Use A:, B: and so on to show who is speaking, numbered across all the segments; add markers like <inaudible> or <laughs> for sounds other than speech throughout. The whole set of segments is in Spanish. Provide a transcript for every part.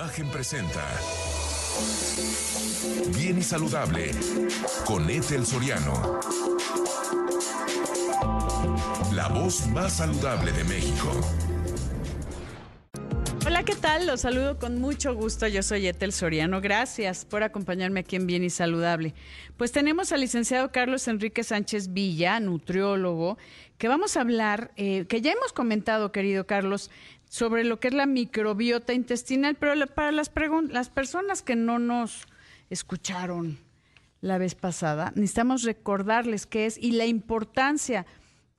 A: Imagen presenta Bien y Saludable con Ethel Soriano. La voz más saludable de México.
B: Hola, ¿qué tal? Los saludo con mucho gusto. Yo soy Etel Soriano. Gracias por acompañarme aquí en Bien y Saludable. Pues tenemos al licenciado Carlos Enrique Sánchez Villa, nutriólogo, que vamos a hablar, eh, que ya hemos comentado, querido Carlos, sobre lo que es la microbiota intestinal, pero para las, las personas que no nos escucharon la vez pasada, necesitamos recordarles qué es y la importancia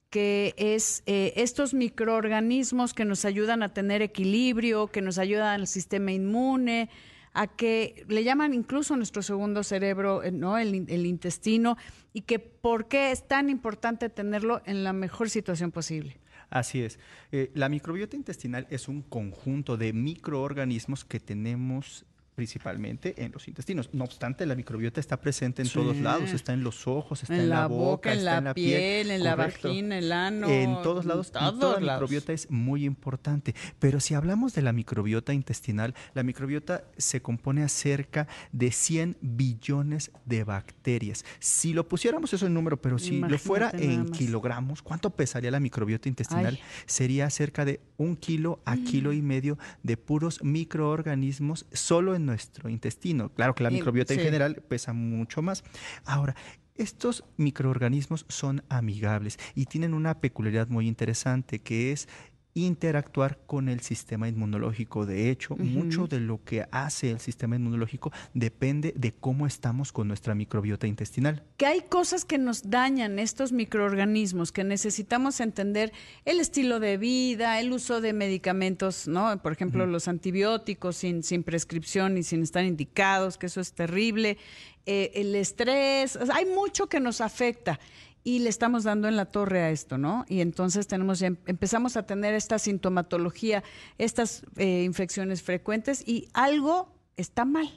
B: que es eh, estos microorganismos que nos ayudan a tener equilibrio, que nos ayudan al sistema inmune, a que le llaman incluso nuestro segundo cerebro, eh, ¿no? El, el, intestino, y que por qué es tan importante tenerlo en la mejor situación posible.
C: Así es. Eh, la microbiota intestinal es un conjunto de microorganismos que tenemos principalmente en los intestinos. No obstante, la microbiota está presente en todos lados, está en los ojos, está en, la, boca, está en la piel,
B: en la vagina, el ano.
C: En todos lados, en toda la microbiota es muy importante. Pero si hablamos de la microbiota intestinal, la microbiota se compone acerca de 100 billones de bacterias. Si lo pusiéramos eso en número, pero si lo fuera en kilogramos, ¿cuánto pesaría la microbiota intestinal? Sería cerca de un kilo a kilo y medio de puros microorganismos solo en nuestro intestino. Claro que la microbiota en general pesa mucho más. Ahora, estos microorganismos son amigables y tienen una peculiaridad muy interesante que es interactuar con el sistema inmunológico. De hecho, mucho de lo que hace el sistema inmunológico depende de cómo estamos con nuestra microbiota intestinal.
B: Que hay cosas que nos dañan estos microorganismos, que necesitamos entender el estilo de vida, el uso de medicamentos, ¿no? Por ejemplo, los antibióticos sin, sin prescripción y sin estar indicados, que eso es terrible. Eh, el estrés, hay mucho que nos afecta y le estamos dando en la torre a esto, ¿no? Y entonces tenemos em, empezamos a tener esta sintomatología, estas eh, infecciones frecuentes y algo está mal.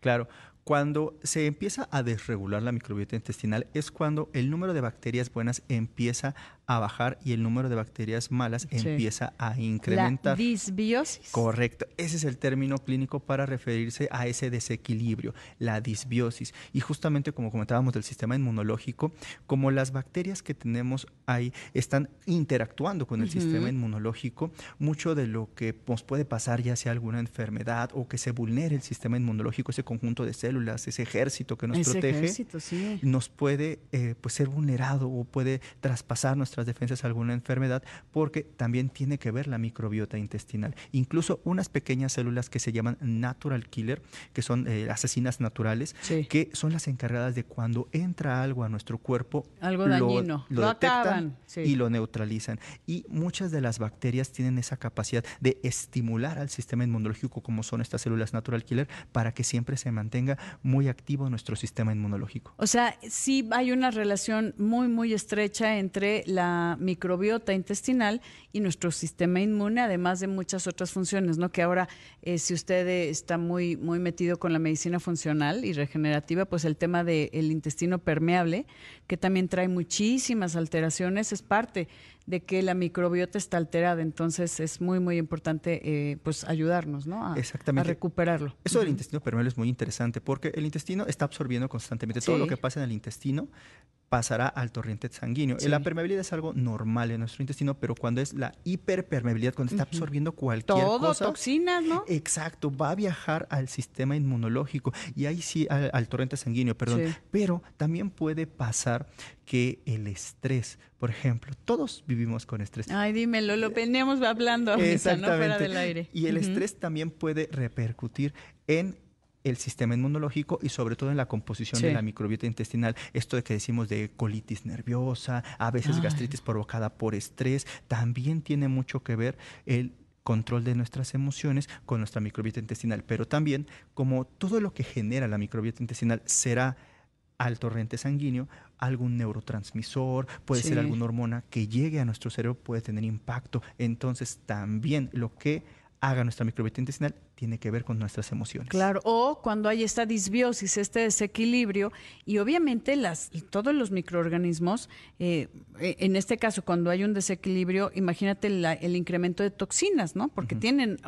C: Claro, cuando se empieza a desregular la microbiota intestinal es cuando el número de bacterias buenas empieza a bajar y el número de bacterias malas empieza a incrementar.
B: La disbiosis.
C: Correcto. Ese es el término clínico para referirse a ese desequilibrio, la disbiosis. Y justamente como comentábamos del sistema inmunológico, como las bacterias que tenemos ahí están interactuando con el sistema inmunológico, mucho de lo que nos puede pasar ya sea alguna enfermedad o que se vulnere el sistema inmunológico, ese conjunto de células, ese ejército que nos protege, nos puede eh, pues ser vulnerado o puede traspasar nuestra defensas a alguna enfermedad, porque también tiene que ver la microbiota intestinal. Incluso unas pequeñas células que se llaman natural killer, que son eh, asesinas naturales, que son las encargadas de cuando entra algo a nuestro cuerpo,
B: algo lo, dañino,
C: lo, detectan y lo neutralizan. Y muchas de las bacterias tienen esa capacidad de estimular al sistema inmunológico, como son estas células natural killer, para que siempre se mantenga muy activo nuestro sistema inmunológico.
B: O sea, sí hay una relación muy, muy estrecha entre la microbiota intestinal y nuestro sistema inmune, además de muchas otras funciones, ¿no? Que ahora, eh, si usted está muy, muy metido con la medicina funcional y regenerativa, pues el tema del intestino permeable, que también trae muchísimas alteraciones, es parte de que la microbiota está alterada. Entonces es muy, muy importante eh, pues ayudarnos ¿no? a,
C: Exactamente.
B: a recuperarlo.
C: Eso del intestino permeable es muy interesante porque el intestino está absorbiendo constantemente todo lo que pasa en el intestino pasará al torrente sanguíneo. La permeabilidad es algo normal en nuestro intestino, pero cuando es la hiperpermeabilidad, cuando está absorbiendo cualquier
B: Todo,
C: cosa.
B: toxinas, ¿no?
C: Exacto, va a viajar al sistema inmunológico y ahí sí al, torrente sanguíneo, perdón. Pero también puede pasar que el estrés, por ejemplo, todos vivimos con estrés.
B: Ay, dímelo, lo veníamos hablando ahorita, ¿no? Fuera del aire.
C: Y el estrés también puede repercutir en el sistema inmunológico y sobre todo en la composición de la microbiota intestinal. Esto de que decimos de colitis nerviosa, a veces gastritis provocada por estrés, también tiene mucho que ver el control de nuestras emociones con nuestra microbiota intestinal, pero también como todo lo que genera la microbiota intestinal será al torrente sanguíneo, algún neurotransmisor, puede ser alguna hormona que llegue a nuestro cerebro, puede tener impacto. Entonces también lo que haga nuestra microbiota intestinal tiene que ver con nuestras emociones.
B: Claro, o cuando hay esta disbiosis, este desequilibrio, y obviamente las, todos los microorganismos, eh, eh, en este caso, cuando hay un desequilibrio, imagínate el incremento de toxinas, ¿no? Porque tienen,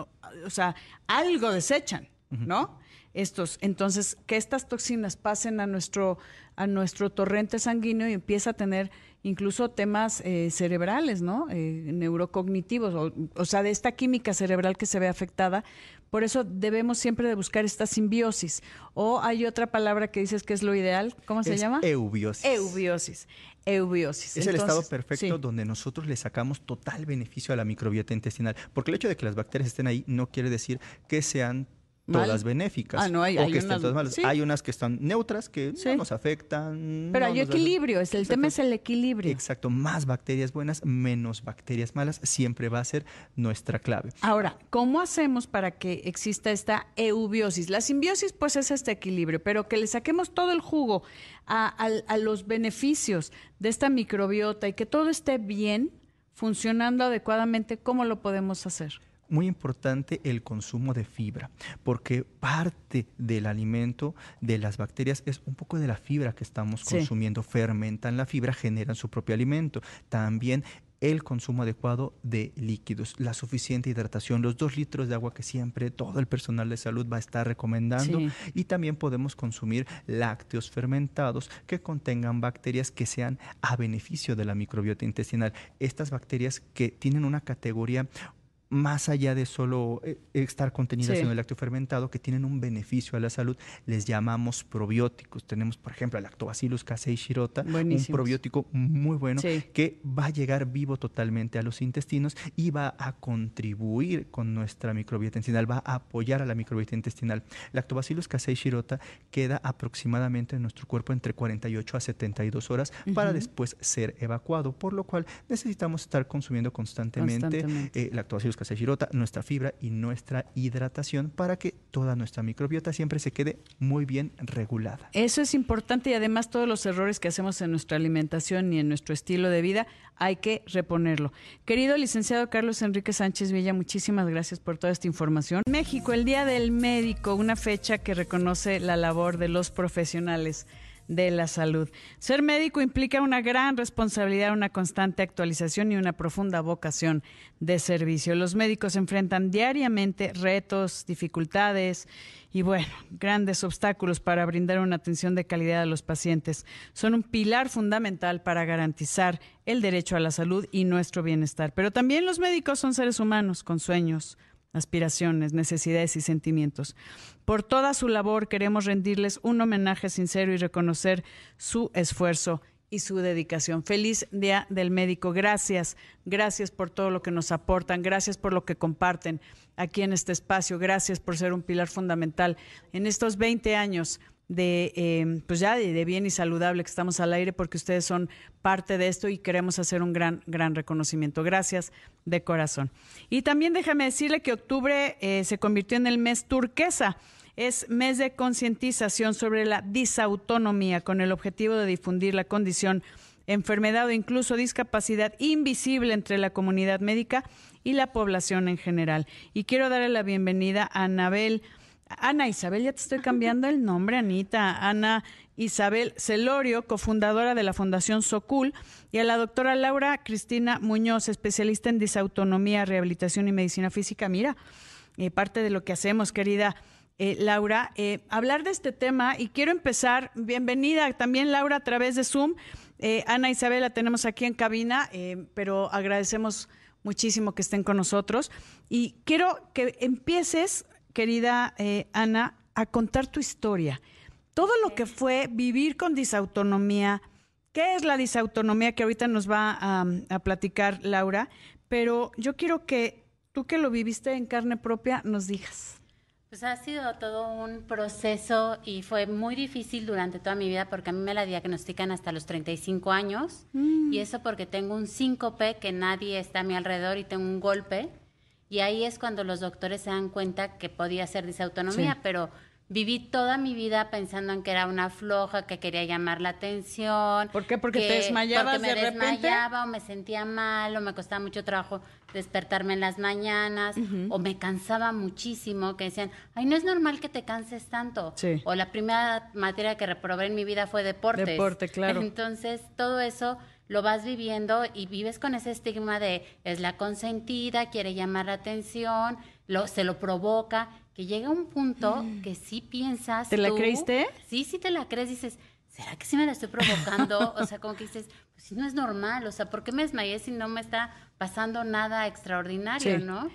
B: o sea, algo desechan, ¿no? Estos, entonces, que estas toxinas pasen a nuestro, a nuestro torrente sanguíneo y empieza a tener incluso temas eh, cerebrales, ¿no? Eh, neurocognitivos, o, sea, de esta química cerebral que se ve afectada. Por eso debemos siempre de buscar esta simbiosis. O hay otra palabra que dices que es lo ideal, ¿cómo se llama?
C: Eubiosis.
B: Eubiosis. Eubiosis.
C: Es el estado perfecto donde nosotros le sacamos total beneficio a la microbiota intestinal. Porque el hecho de que las bacterias estén ahí no quiere decir que sean todas benéficas.
B: Ah, no, hay,
C: o
B: que
C: estén todas malas. Hay unas que están neutras, que no nos afectan.
B: Pero hay equilibrio, es el tema es el equilibrio.
C: Exacto, más bacterias buenas, menos bacterias malas, siempre va a ser nuestra clave.
B: Ahora, ¿cómo hacemos para que exista esta eubiosis? La simbiosis, pues, es este equilibrio, pero que le saquemos todo el jugo a, a los beneficios de esta microbiota y que todo esté bien, funcionando adecuadamente, ¿cómo lo podemos hacer?
C: Muy importante el consumo de fibra, porque parte del alimento de las bacterias es un poco de la fibra que estamos consumiendo. Fermentan la fibra, generan su propio alimento. También el consumo adecuado de líquidos, la suficiente hidratación, los dos litros de agua que siempre todo el personal de salud va a estar recomendando. Y también podemos consumir lácteos fermentados que contengan bacterias que sean a beneficio de la microbiota intestinal. Estas bacterias que tienen una categoría más allá de solo eh, estar contenidas en el lácteo fermentado, que tienen un beneficio a la salud, les llamamos probióticos. Tenemos, por ejemplo, el Lactobacillus casei shirota, un probiótico muy bueno que va a llegar vivo totalmente a los intestinos y va a contribuir con nuestra microbiota intestinal, va a apoyar a la microbiota intestinal. Lactobacillus casei shirota queda aproximadamente en nuestro cuerpo entre 48 a 72 horas para después ser evacuado, por lo cual necesitamos estar consumiendo constantemente, constantemente. Eh, lactobacillus nuestra fibra y nuestra hidratación para que toda nuestra microbiota siempre se quede muy bien regulada.
B: Eso es importante y además todos los errores que hacemos en nuestra alimentación y en nuestro estilo de vida hay que reponerlo. Querido licenciado Carlos Enrique Sánchez Villa, muchísimas gracias por toda esta información. México, el Día del Médico, una fecha que reconoce la labor de los profesionales de la salud. Ser médico implica una gran responsabilidad, una constante actualización y una profunda vocación de servicio. Los médicos enfrentan diariamente retos, dificultades y, bueno, grandes obstáculos para brindar una atención de calidad a los pacientes. Son un pilar fundamental para garantizar el derecho a la salud y nuestro bienestar. Pero también los médicos son seres humanos con sueños, aspiraciones, necesidades y sentimientos. Por toda su labor queremos rendirles un homenaje sincero y reconocer su esfuerzo y su dedicación. Feliz Día del Médico. Gracias, gracias por todo lo que nos aportan, gracias por lo que comparten aquí en este espacio, gracias por ser un pilar fundamental en estos 20 años de em, pues ya de, bien y saludable que estamos al aire porque ustedes son parte de esto y queremos hacer un gran gran reconocimiento. Gracias de corazón. Y también déjame decirle que octubre eh, se convirtió en el mes turquesa. Es mes de concientización sobre la disautonomía con el objetivo de difundir la condición enfermedad o incluso discapacidad invisible entre la comunidad médica y la población en general. Y quiero darle la bienvenida a Anabel Ana Isabel, ya te estoy cambiando el nombre, Anita. Ana Isabel Celorio, cofundadora de la Fundación Socul, y a la doctora Laura Cristina Muñoz, especialista en disautonomía, rehabilitación y medicina física. Mira, eh, parte de lo que hacemos, querida eh, Laura, eh, hablar de este tema y quiero empezar, bienvenida también Laura a través de Zoom. Ana Isabel la tenemos aquí en cabina, pero agradecemos muchísimo que estén con nosotros y quiero que empieces querida eh, Ana, a contar tu historia. Todo lo que fue vivir con disautonomía, ¿qué es la disautonomía que ahorita nos va a, platicar Laura? Pero yo quiero que tú que lo viviste en carne propia nos digas.
D: Pues ha sido todo un proceso y fue muy difícil durante toda mi vida porque a mí me la diagnostican hasta los 35 años mm. y eso porque tengo un síncope que nadie está a mi alrededor y tengo un golpe y ahí es cuando los doctores se dan cuenta que podía ser disautonomía, pero viví toda mi vida pensando en que era una floja, que quería llamar la atención.
B: ¿Por qué? Porque te desmayabas
D: porque me
B: de repente.
D: desmayaba o me sentía mal o me costaba mucho trabajo despertarme en las mañanas o me cansaba muchísimo, que decían, ay, no es normal que te canses tanto.
B: Sí.
D: O la primera materia que reprobé en mi vida fue deportes.
B: Deporte, claro.
D: Entonces, todo eso lo vas viviendo y vives con ese estigma de es la consentida, quiere llamar la atención, lo, se lo provoca que llega un punto que sí piensas.
B: ¿Te la creíste?
D: Sí, sí te la crees, dices, ¿será que sí me la estoy provocando? <laughs> o sea, como que dices, pues sí no es normal, o sea, ¿por qué me desmayé si no me está pasando nada extraordinario, no?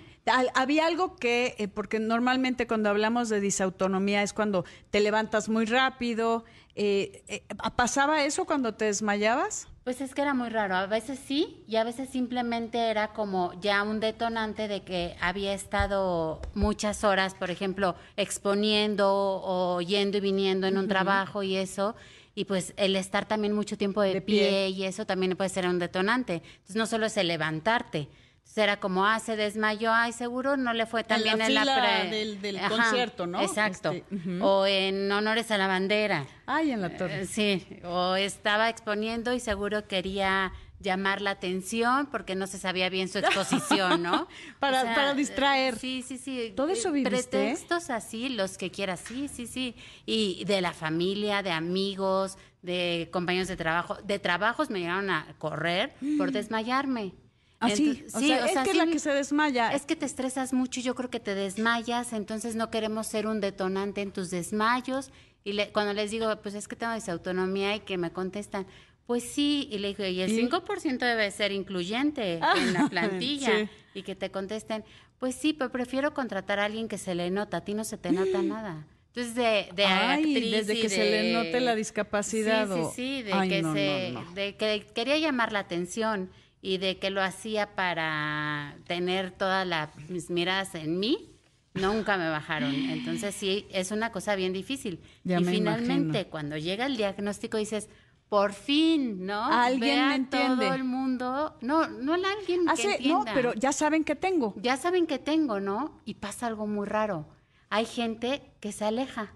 B: Había algo que, eh, porque normalmente cuando hablamos de disautonomía es cuando te levantas muy rápido. Eh, eh, ¿Pasaba eso cuando te desmayabas?
D: Pues es que era muy raro. A veces sí y a veces simplemente era como ya un detonante de que había estado muchas horas, por ejemplo, exponiendo o yendo y viniendo en un trabajo y eso. Y pues el estar también mucho tiempo de, pie, y eso también puede ser un detonante. Entonces no solo es el levantarte, era como, ah, se desmayó, ay, seguro no le fue tan bien en la
B: pre... del, concierto, ¿no?
D: Exacto. Este, o en honores a la bandera.
B: Ay, en la torre.
D: Eh, sí, o estaba exponiendo y seguro quería llamar la atención porque no se sabía bien su exposición, ¿no? <laughs>
B: para, para distraer.
D: Sí, sí, sí.
B: Todo eso viviste.
D: Pretextos así, los que quieras, sí, sí, sí. Y de la familia, de amigos, de compañeros de trabajo. De trabajos me llegaron a correr por mm. desmayarme.
B: Así, ah, sí, es que la que se desmaya.
D: Es que te estresas mucho y yo creo que te desmayas, entonces no queremos ser un detonante en tus desmayos. Y cuando les digo, pues es que tengo autonomía y que me contestan, pues sí, y le digo, y el 5% debe ser incluyente ah, en la <laughs> plantilla. Y que te contesten, pues sí, pero prefiero contratar a alguien que se le nota, a ti no se te nota <gasps> nada. Entonces, de, de
B: Ay, desde que se le note la discapacidad.
D: Sí, sí, sí, de, que, se, de que quería llamar la atención y de que lo hacía para tener todas las miradas en mí, nunca me bajaron. Entonces sí, es una cosa bien difícil. y finalmente, cuando llega el diagnóstico, dices, por fin, ¿no?
B: Alguien me entiende.
D: Todo el mundo, no, no alguien que entienda.
B: No, pero ya saben que tengo.
D: Ya saben que tengo, ¿no? Y pasa algo muy raro. Hay gente que se aleja.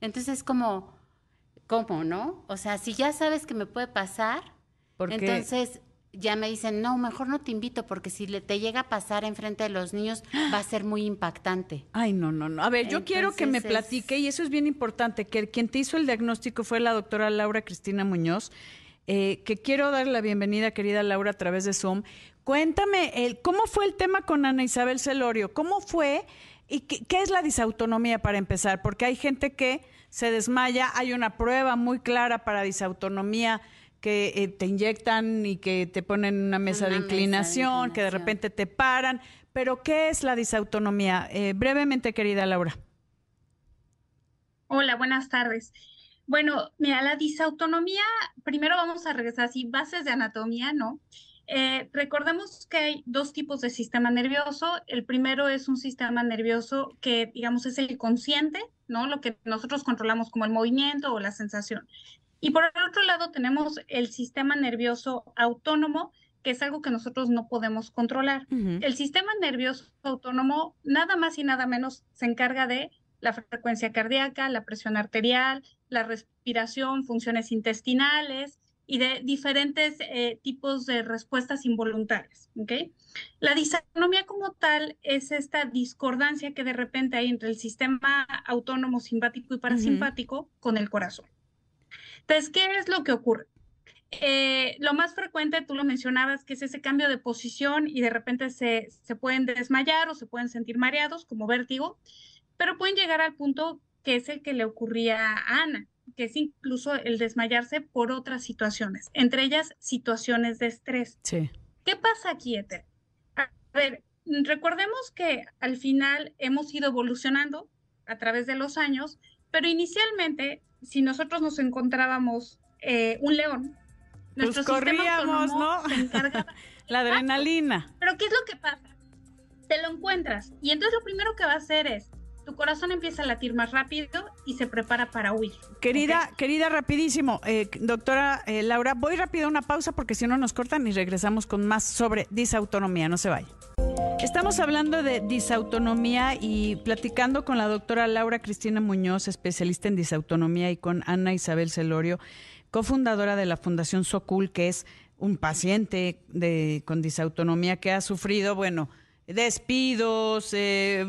D: Entonces es como, ¿cómo, no? O sea, si ya sabes que me puede pasar, entonces ya me dicen, no, mejor no te invito porque si le, te llega a pasar enfrente de los niños va a ser muy impactante.
B: Ay, no, no, no. A ver, yo quiero que me platique, y eso es bien importante, que quien te hizo el diagnóstico fue la doctora Laura Cristina Muñoz, eh, que quiero dar la bienvenida, querida Laura, a través de Zoom. Cuéntame, el, ¿cómo fue el tema con Ana Isabel Celorio? ¿Cómo fue? ¿Y qué, qué es la disautonomía para empezar? Porque hay gente que se desmaya, hay una prueba muy clara para disautonomía que eh, te inyectan y que te ponen una mesa, de, inclinación, que de repente te paran. Pero, ¿qué es la disautonomía? Eh, brevemente, querida Laura.
E: Hola, buenas tardes. Bueno, mira, la disautonomía, primero vamos a regresar así, bases de anatomía, ¿no? Eh, recordemos que hay dos tipos de sistema nervioso. El primero es un sistema nervioso que, digamos, es el consciente, ¿no? Lo que nosotros controlamos como el movimiento o la sensación. Y por el otro lado tenemos el sistema nervioso autónomo, que es algo que nosotros no podemos controlar. El sistema nervioso autónomo nada más y nada menos se encarga de la frecuencia cardíaca, la presión arterial, la respiración, funciones intestinales y de diferentes eh, tipos de respuestas involuntarias. ¿okay? La disautonomía como tal es esta discordancia que de repente hay entre el sistema autónomo simpático y parasimpático con el corazón. Entonces, ¿qué es lo que ocurre? Eh, lo más frecuente, tú lo mencionabas, que es ese cambio de posición y de repente se, se pueden desmayar o se pueden sentir mareados como vértigo, pero pueden llegar al punto que es el que le ocurría a Ana, que es incluso el desmayarse por otras situaciones, entre ellas situaciones de estrés.
B: Sí.
E: ¿Qué pasa aquí, Eter? A ver, recordemos que al final hemos ido evolucionando a través de los años, pero inicialmente si nosotros nos encontrábamos eh, un león,
B: pues nuestro corríamos, ¿no? <laughs> La adrenalina.
E: Pero ¿qué es lo que pasa? Te lo encuentras y entonces lo primero que va a hacer es tu corazón empieza a latir más rápido y se prepara para huir.
B: Querida, querida, rapidísimo, eh, doctora eh, Laura, voy rápido a una pausa porque si no nos cortan y regresamos con más sobre disautonomía. No se vaya. Estamos hablando de disautonomía y platicando con la doctora Laura Cristina Muñoz, especialista en disautonomía, y con Ana Isabel Celorio, cofundadora de la Fundación Socul, que es un paciente de, con disautonomía que ha sufrido, bueno, despidos, eh,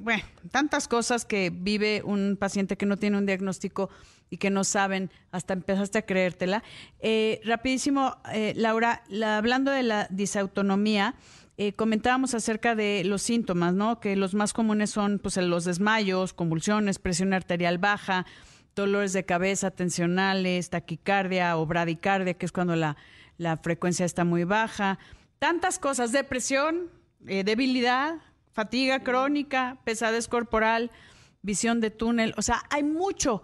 B: bueno, tantas cosas que vive un paciente que no tiene un diagnóstico y que no saben, hasta empezaste a creértela. Eh, rapidísimo, eh, Laura, hablando de la disautonomía, eh, comentábamos acerca de los síntomas, ¿no? Que los más comunes son pues, los desmayos, convulsiones, presión arterial baja, dolores de cabeza tensionales, taquicardia o bradicardia, que es cuando la, la frecuencia está muy baja. Tantas cosas, depresión, eh, debilidad, fatiga crónica, pesadez corporal, visión de túnel. O sea, hay mucho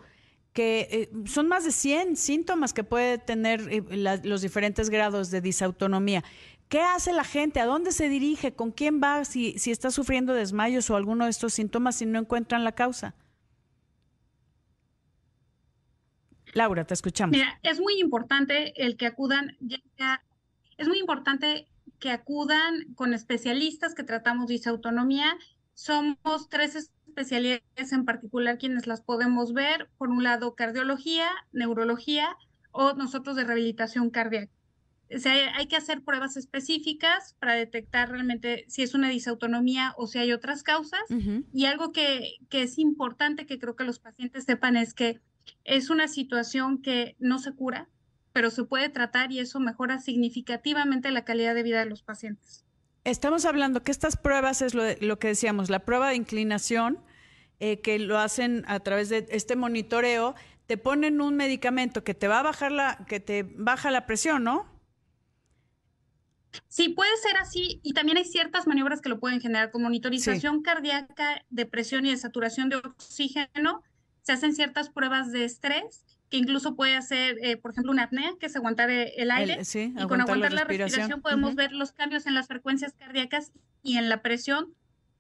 B: que eh, son más de 100 síntomas que puede tener los diferentes grados de disautonomía. ¿Qué hace la gente? ¿A dónde se dirige? ¿Con quién va si, si está sufriendo desmayos o alguno de estos síntomas y no encuentran la causa? Laura, te escuchamos.
E: Mira, es muy importante el que acudan, es muy importante que acudan con especialistas que tratamos disautonomía. Somos tres especialidades en particular quienes las podemos ver. Por un lado, cardiología, neurología o nosotros de rehabilitación cardíaca hay que hacer pruebas específicas para detectar realmente si es una disautonomía o si hay otras causas. Y algo que, que es importante que creo que los pacientes sepan es que es una situación que no se cura, pero se puede tratar y eso mejora significativamente la calidad de vida de los pacientes.
B: Estamos hablando que estas pruebas es lo, lo que decíamos, la prueba de inclinación, eh, que lo hacen a través de este monitoreo, te ponen un medicamento que te va a bajar la, que te baja la presión, ¿no?
E: Sí, puede ser así y también hay ciertas maniobras que lo pueden generar, como monitorización cardíaca, depresión y de saturación de oxígeno. Se hacen ciertas pruebas de estrés que incluso puede hacer, eh, por ejemplo, una apnea, que es aguantar eh, el aire. y con aguantar la respiración, podemos ver los cambios en las frecuencias cardíacas y en la presión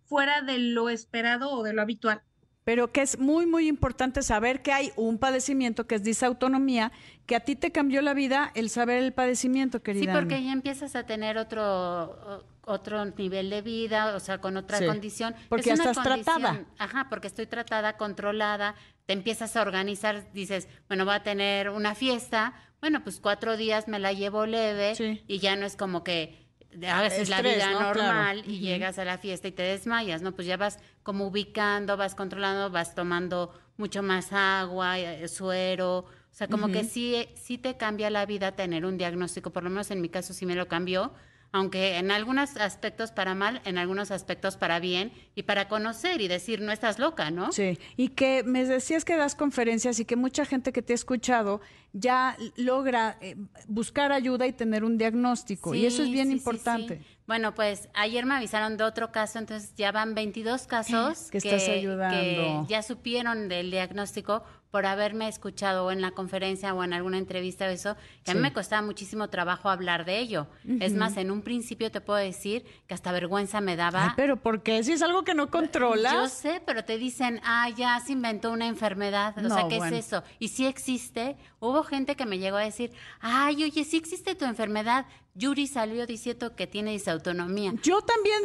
E: fuera de lo esperado o de lo habitual
B: pero que es muy, muy importante saber que hay un padecimiento que es disautonomía, que a ti te cambió la vida el saber el padecimiento, querida.
D: Sí, porque ya empiezas a tener otro otro nivel de vida, o sea, con otra condición.
B: Porque ya estás tratada.
D: Ajá, porque estoy tratada, controlada, te empiezas a organizar, dices, bueno, voy a tener una fiesta, bueno, pues cuatro días me la llevo leve y ya no es como que haces la vida normal y llegas a la fiesta y te desmayas, ¿no? Pues ya vas como ubicando, vas controlando, vas tomando mucho más agua, eh, suero, o sea, como que sí, sí te cambia la vida tener un diagnóstico, por lo menos en mi caso sí me lo cambió, aunque en algunos aspectos para mal, en algunos aspectos para bien y para conocer y decir, no estás loca, ¿no?
B: Sí, y que me decías que das conferencias y que mucha gente que te ha escuchado ya logra eh, buscar ayuda y tener un diagnóstico, y eso es bien importante.
D: bueno, pues ayer me avisaron de otro caso, entonces ya van 22 casos <gasps>
B: que, estás ayudando.
D: que ya supieron del diagnóstico por haberme escuchado o en la conferencia o en alguna entrevista o eso, que a mí me costaba muchísimo trabajo hablar de ello. Es más, en un principio te puedo decir que hasta vergüenza me daba.
B: pero ¿por qué? Si es algo que no controlas.
D: Yo sé, pero te dicen, ah, ya se inventó una enfermedad. O sea, ¿qué es eso? Y si existe, hubo gente que me llegó a decir, ay, oye, sí existe tu enfermedad. Yuri salió diciendo que tiene disautonomía.
B: Yo también,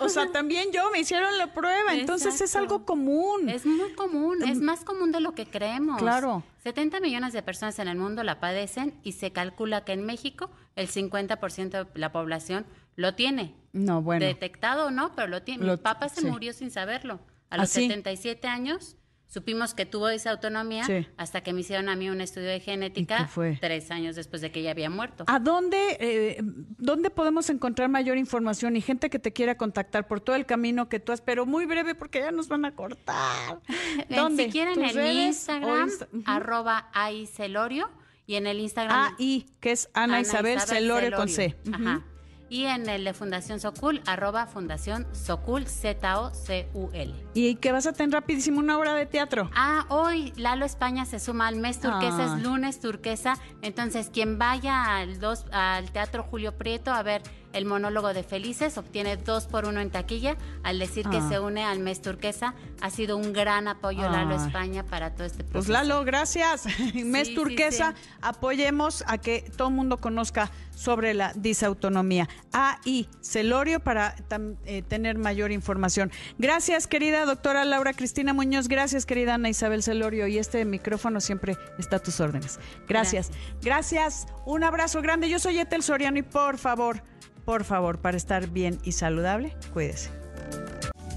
B: o sea, también yo me hicieron la prueba, entonces es algo común.
D: Es muy común, es em, más común de lo que creemos.
B: Claro.
D: 70 millones de personas en el mundo la padecen y se calcula que en México el 50% de la población lo tiene.
B: No, bueno.
D: Detectado o no, pero lo tiene. Mi papá se murió sin saberlo. A los 77 ¿Ah, años supimos que tuvo esa autonomía hasta que me hicieron a mí un estudio de genética tres años después de que ella había muerto.
B: ¿A dónde, eh, dónde podemos encontrar mayor información y gente que te quiera contactar por todo el camino que tú has, pero muy breve porque ya nos van a cortar? <laughs>
D: ¿Dónde? Si quieren en Instagram, arroba aicelorio y en el Instagram.
B: Ah, y que es Ana, Isabel, Celorio, con C.
D: Ajá y en el de Fundación Socul, arroba Fundación Socul, Z-O-C-U-L.
B: ¿Y qué vas a tener rapidísimo una obra de teatro?
D: Ah, hoy Lalo España se suma al mes turquesa, es ah. lunes turquesa, entonces quien vaya al, dos, al Teatro Julio Prieto a ver el monólogo de Felices, obtiene dos por uno en taquilla, al decir que ah. se une al mes turquesa. Ha sido un gran apoyo Lalo España para todo este pues, proceso.
B: Pues Lalo, gracias. <laughs> mes turquesa, apoyemos a que todo el mundo conozca sobre la disautonomía. Ah, y Celorio para eh, tener mayor información. Gracias, querida doctora Laura Cristina Muñoz. Gracias, querida Ana Isabel Celorio. Y este micrófono siempre está a tus órdenes. Gracias. Gracias. Un abrazo grande. Yo soy Etel Soriano y por favor, por favor, para estar bien y saludable, cuídese.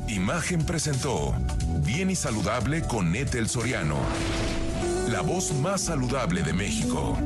A: Imagen presentó Bien y Saludable con Etel Soriano. La voz más saludable de México.